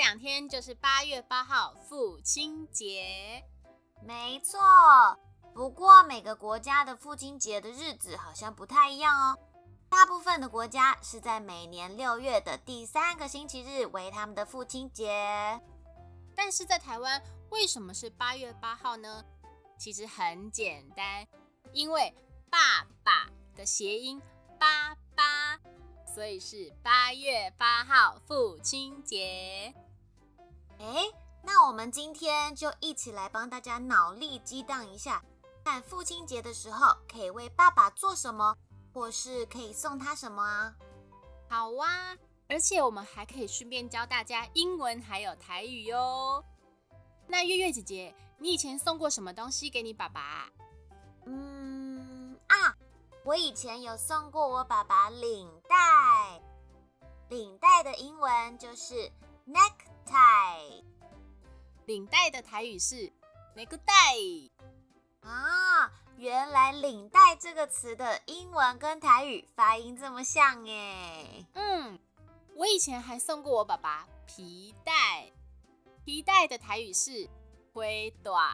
两天就是八月八号父亲节。没错，不过每个国家的父亲节的日子好像不太一样哦。大部分的国家是在每年六月的第三个星期日为他们的父亲节。但是在台湾，为什么是八月八号呢？其实很简单，因为爸爸的谐音八八，所以是八月八号父亲节。哎，那我们今天就一起来帮大家脑力激荡一下，看父亲节的时候可以为爸爸做什么。或是可以送他什么啊？好啊，而且我们还可以顺便教大家英文还有台语哟。那月月姐姐，你以前送过什么东西给你爸爸？嗯啊，我以前有送过我爸爸领带。领带的英文就是 necktie，领带的台语是 necktie。啊。原来“领带”这个词的英文跟台语发音这么像耶！嗯，我以前还送过我爸爸皮带，皮带的台语是“灰短”，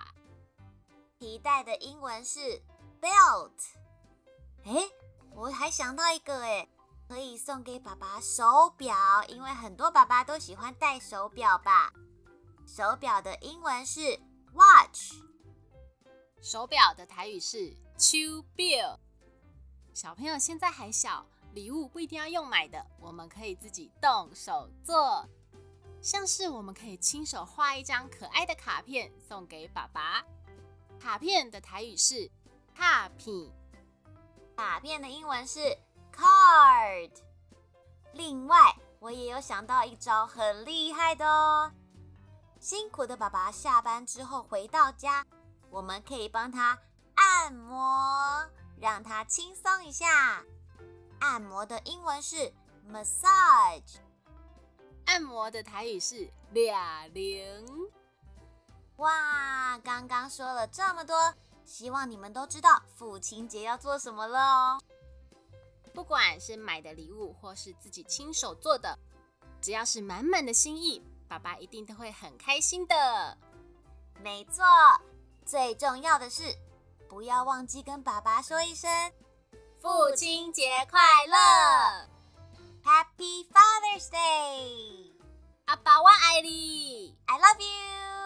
皮带的英文是 “belt”。哎，我还想到一个哎，可以送给爸爸手表，因为很多爸爸都喜欢戴手表吧？手表的英文是 “watch”。手表的台语是手表。小朋友现在还小，礼物不一定要用买的，我们可以自己动手做。像是我们可以亲手画一张可爱的卡片送给爸爸。卡片的台语是卡片，卡片的英文是 card。另外，我也有想到一招很厉害的哦。辛苦的爸爸下班之后回到家。我们可以帮他按摩，让他轻松一下。按摩的英文是 massage，按摩的台语是俩零。哇，刚刚说了这么多，希望你们都知道父亲节要做什么了哦。不管是买的礼物，或是自己亲手做的，只要是满满的心意，爸爸一定都会很开心的。没错。最重要的是，不要忘记跟爸爸说一声父亲节快乐，Happy Father's Day！阿爸我爱你，I love you。